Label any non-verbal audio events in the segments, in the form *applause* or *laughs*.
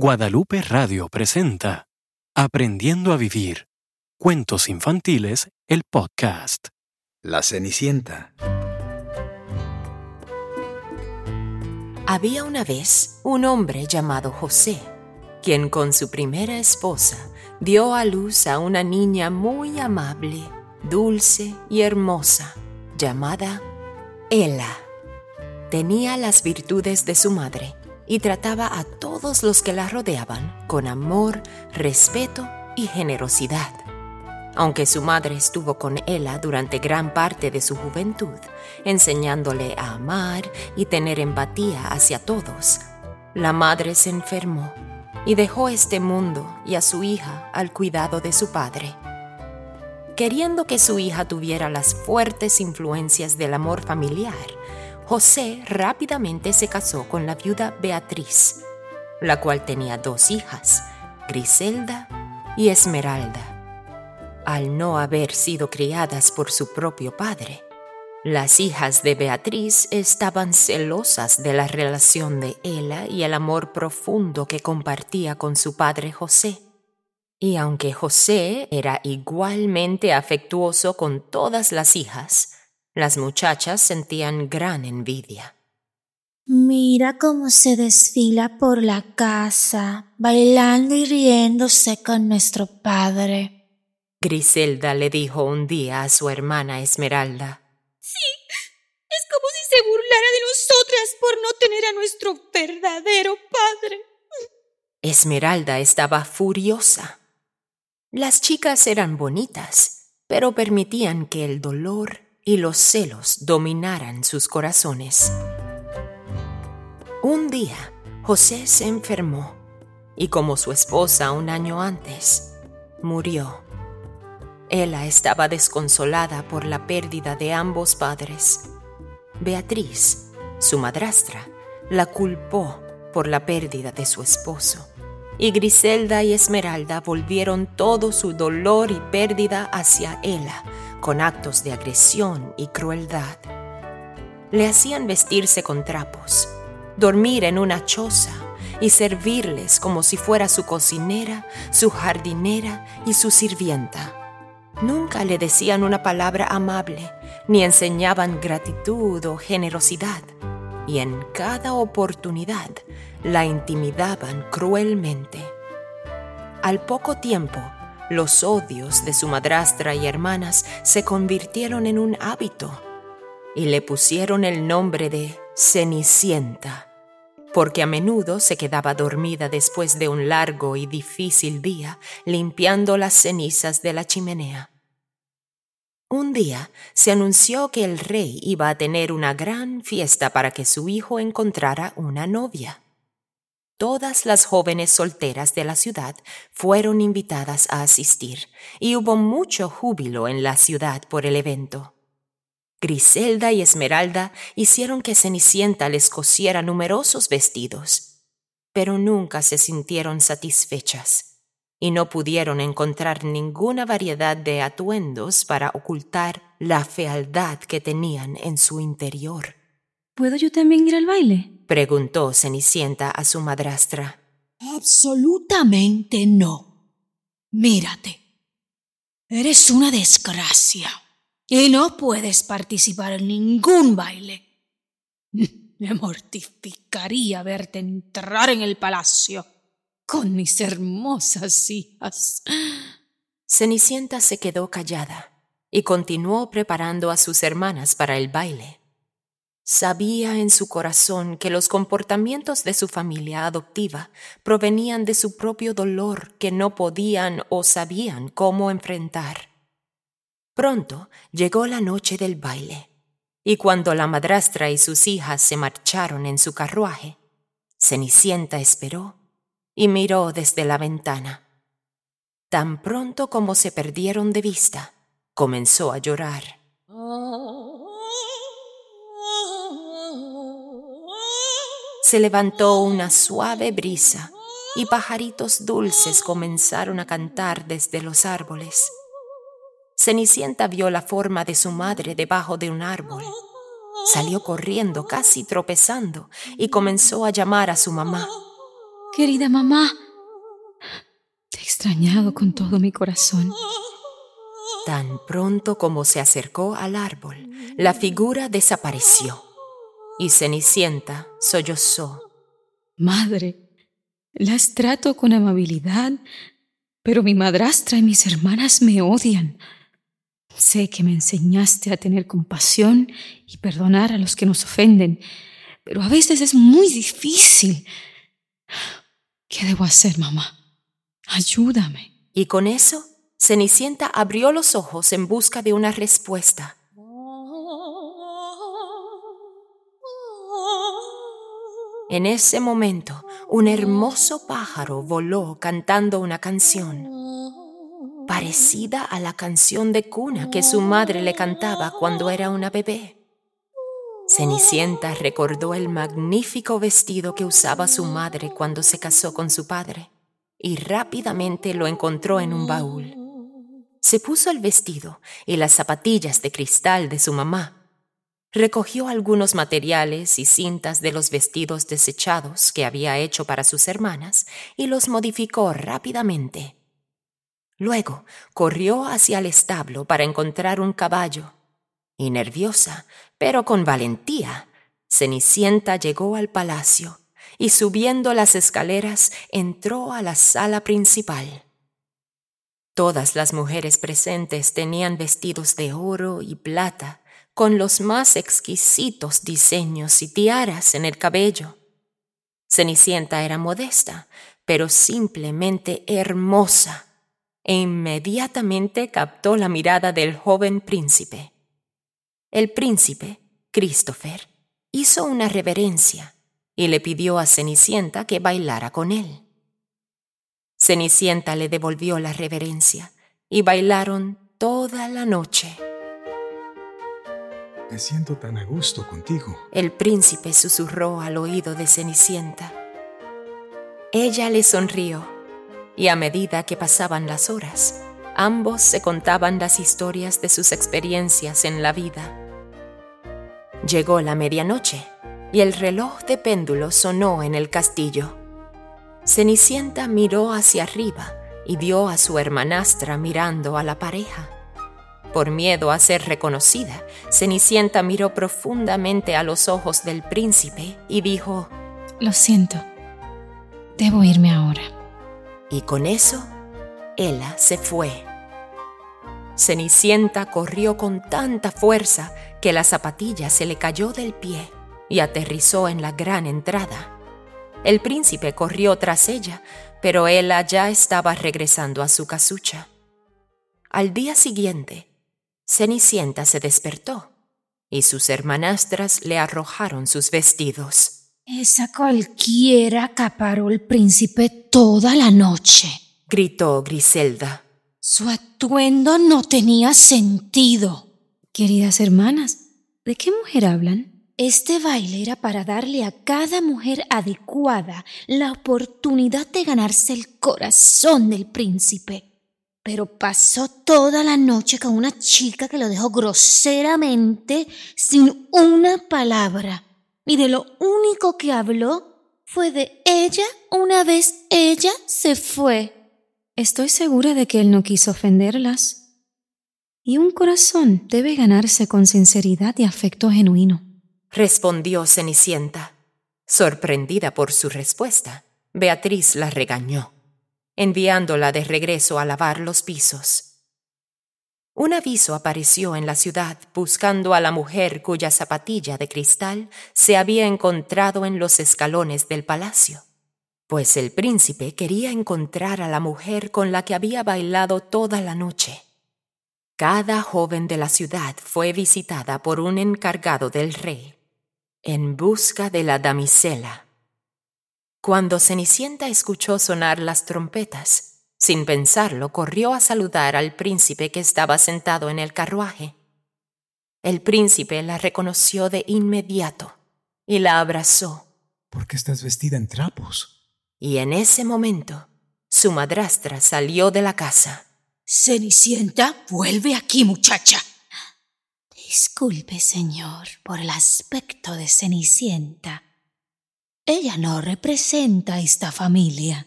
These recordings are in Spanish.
Guadalupe Radio presenta Aprendiendo a Vivir. Cuentos infantiles, el podcast. La Cenicienta. Había una vez un hombre llamado José, quien con su primera esposa dio a luz a una niña muy amable, dulce y hermosa, llamada Ela. Tenía las virtudes de su madre y trataba a todos los que la rodeaban con amor, respeto y generosidad. Aunque su madre estuvo con Ella durante gran parte de su juventud, enseñándole a amar y tener empatía hacia todos, la madre se enfermó y dejó este mundo y a su hija al cuidado de su padre. Queriendo que su hija tuviera las fuertes influencias del amor familiar, José rápidamente se casó con la viuda Beatriz, la cual tenía dos hijas, Griselda y Esmeralda. Al no haber sido criadas por su propio padre, las hijas de Beatriz estaban celosas de la relación de ella y el amor profundo que compartía con su padre José. Y aunque José era igualmente afectuoso con todas las hijas, las muchachas sentían gran envidia. Mira cómo se desfila por la casa, bailando y riéndose con nuestro padre. Griselda le dijo un día a su hermana Esmeralda. Sí, es como si se burlara de nosotras por no tener a nuestro verdadero padre. Esmeralda estaba furiosa. Las chicas eran bonitas, pero permitían que el dolor y los celos dominaran sus corazones. Un día, José se enfermó y como su esposa un año antes, murió. Ella estaba desconsolada por la pérdida de ambos padres. Beatriz, su madrastra, la culpó por la pérdida de su esposo. Y Griselda y Esmeralda volvieron todo su dolor y pérdida hacia ella con actos de agresión y crueldad. Le hacían vestirse con trapos, dormir en una choza y servirles como si fuera su cocinera, su jardinera y su sirvienta. Nunca le decían una palabra amable, ni enseñaban gratitud o generosidad, y en cada oportunidad la intimidaban cruelmente. Al poco tiempo, los odios de su madrastra y hermanas se convirtieron en un hábito y le pusieron el nombre de Cenicienta, porque a menudo se quedaba dormida después de un largo y difícil día limpiando las cenizas de la chimenea. Un día se anunció que el rey iba a tener una gran fiesta para que su hijo encontrara una novia. Todas las jóvenes solteras de la ciudad fueron invitadas a asistir, y hubo mucho júbilo en la ciudad por el evento. Griselda y Esmeralda hicieron que Cenicienta les cosiera numerosos vestidos, pero nunca se sintieron satisfechas y no pudieron encontrar ninguna variedad de atuendos para ocultar la fealdad que tenían en su interior. ¿Puedo yo también ir al baile? preguntó Cenicienta a su madrastra. Absolutamente no. Mírate. Eres una desgracia y no puedes participar en ningún baile. *laughs* Me mortificaría verte entrar en el palacio con mis hermosas hijas. Cenicienta se quedó callada y continuó preparando a sus hermanas para el baile. Sabía en su corazón que los comportamientos de su familia adoptiva provenían de su propio dolor que no podían o sabían cómo enfrentar. Pronto llegó la noche del baile, y cuando la madrastra y sus hijas se marcharon en su carruaje, Cenicienta esperó y miró desde la ventana. Tan pronto como se perdieron de vista, comenzó a llorar. Se levantó una suave brisa y pajaritos dulces comenzaron a cantar desde los árboles. Cenicienta vio la forma de su madre debajo de un árbol. Salió corriendo, casi tropezando, y comenzó a llamar a su mamá. Querida mamá, te he extrañado con todo mi corazón. Tan pronto como se acercó al árbol, la figura desapareció y Cenicienta sollozó. Madre, las trato con amabilidad, pero mi madrastra y mis hermanas me odian. Sé que me enseñaste a tener compasión y perdonar a los que nos ofenden, pero a veces es muy difícil. ¿Qué debo hacer, mamá? Ayúdame. Y con eso, Cenicienta abrió los ojos en busca de una respuesta. En ese momento, un hermoso pájaro voló cantando una canción parecida a la canción de cuna que su madre le cantaba cuando era una bebé. Cenicienta recordó el magnífico vestido que usaba su madre cuando se casó con su padre y rápidamente lo encontró en un baúl. Se puso el vestido y las zapatillas de cristal de su mamá. Recogió algunos materiales y cintas de los vestidos desechados que había hecho para sus hermanas y los modificó rápidamente. Luego corrió hacia el establo para encontrar un caballo y nerviosa, pero con valentía, Cenicienta llegó al palacio y subiendo las escaleras entró a la sala principal. Todas las mujeres presentes tenían vestidos de oro y plata, con los más exquisitos diseños y tiaras en el cabello. Cenicienta era modesta, pero simplemente hermosa, e inmediatamente captó la mirada del joven príncipe. El príncipe, Christopher, hizo una reverencia y le pidió a Cenicienta que bailara con él. Cenicienta le devolvió la reverencia y bailaron toda la noche. Me siento tan a gusto contigo. El príncipe susurró al oído de Cenicienta. Ella le sonrió y a medida que pasaban las horas, ambos se contaban las historias de sus experiencias en la vida. Llegó la medianoche y el reloj de péndulo sonó en el castillo. Cenicienta miró hacia arriba y vio a su hermanastra mirando a la pareja. Por miedo a ser reconocida, Cenicienta miró profundamente a los ojos del príncipe y dijo, Lo siento, debo irme ahora. Y con eso, Ella se fue. Cenicienta corrió con tanta fuerza que la zapatilla se le cayó del pie y aterrizó en la gran entrada. El príncipe corrió tras ella, pero ella ya estaba regresando a su casucha. Al día siguiente, Cenicienta se despertó y sus hermanastras le arrojaron sus vestidos. Esa cualquiera acaparó el príncipe toda la noche, gritó Griselda. Su atuendo no tenía sentido. Queridas hermanas, ¿de qué mujer hablan? Este baile era para darle a cada mujer adecuada la oportunidad de ganarse el corazón del príncipe. Pero pasó toda la noche con una chica que lo dejó groseramente sin una palabra. Y de lo único que habló fue de ella una vez ella se fue. Estoy segura de que él no quiso ofenderlas. Y un corazón debe ganarse con sinceridad y afecto genuino. Respondió Cenicienta. Sorprendida por su respuesta, Beatriz la regañó, enviándola de regreso a lavar los pisos. Un aviso apareció en la ciudad buscando a la mujer cuya zapatilla de cristal se había encontrado en los escalones del palacio, pues el príncipe quería encontrar a la mujer con la que había bailado toda la noche. Cada joven de la ciudad fue visitada por un encargado del rey en busca de la damisela. Cuando Cenicienta escuchó sonar las trompetas, sin pensarlo, corrió a saludar al príncipe que estaba sentado en el carruaje. El príncipe la reconoció de inmediato y la abrazó. ¿Por qué estás vestida en trapos? Y en ese momento, su madrastra salió de la casa. Cenicienta, vuelve aquí, muchacha. Disculpe, señor, por el aspecto de Cenicienta. Ella no representa a esta familia.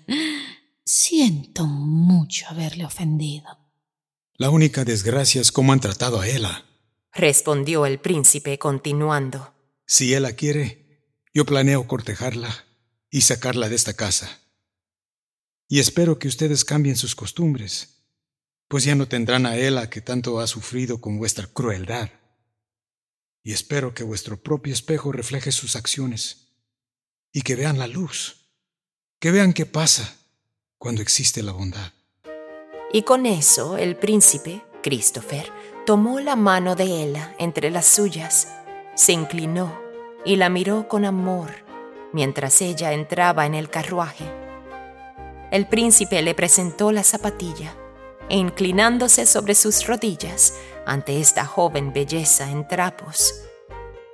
Siento mucho haberle ofendido. La única desgracia es cómo han tratado a Ella. respondió el príncipe continuando. Si Ella quiere, yo planeo cortejarla y sacarla de esta casa. Y espero que ustedes cambien sus costumbres, pues ya no tendrán a Ella que tanto ha sufrido con vuestra crueldad. Y espero que vuestro propio espejo refleje sus acciones y que vean la luz, que vean qué pasa cuando existe la bondad. Y con eso el príncipe, Christopher, tomó la mano de ella entre las suyas, se inclinó y la miró con amor mientras ella entraba en el carruaje. El príncipe le presentó la zapatilla e inclinándose sobre sus rodillas ante esta joven belleza en trapos,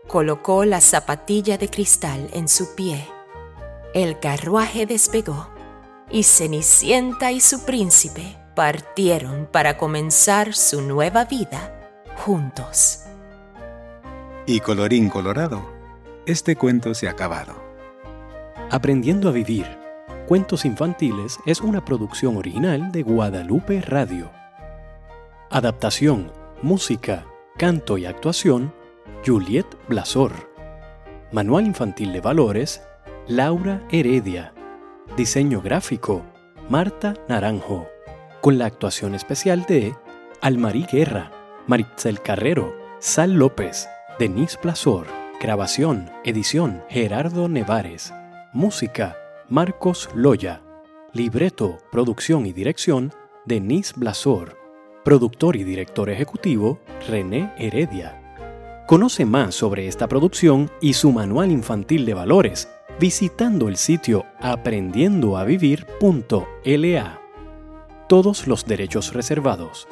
colocó la zapatilla de cristal en su pie. El carruaje despegó y Cenicienta y su príncipe partieron para comenzar su nueva vida juntos. Y colorín colorado, este cuento se ha acabado. Aprendiendo a vivir. Cuentos infantiles es una producción original de Guadalupe Radio. Adaptación, música, canto y actuación, Juliet Blasor. Manual infantil de valores, Laura Heredia. Diseño gráfico, Marta Naranjo. Con la actuación especial de Almarí Guerra, Maritzel Carrero, Sal López, Denise Blasor. Grabación, edición, Gerardo Nevares. Música, Marcos Loya. Libreto, producción y dirección, Denise Blasor. Productor y director ejecutivo, René Heredia. Conoce más sobre esta producción y su manual infantil de valores visitando el sitio aprendiendoavivir.la. Todos los derechos reservados.